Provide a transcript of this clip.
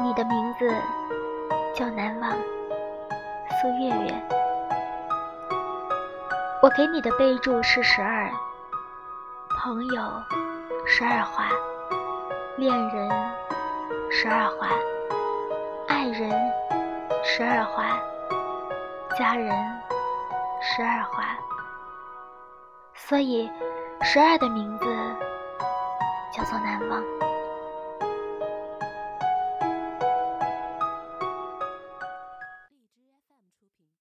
你的名字叫难忘，苏月月。我给你的备注是十二，朋友十二画，恋人十二画，爱人十二画，家人十二画。所以十二的名字叫做难忘。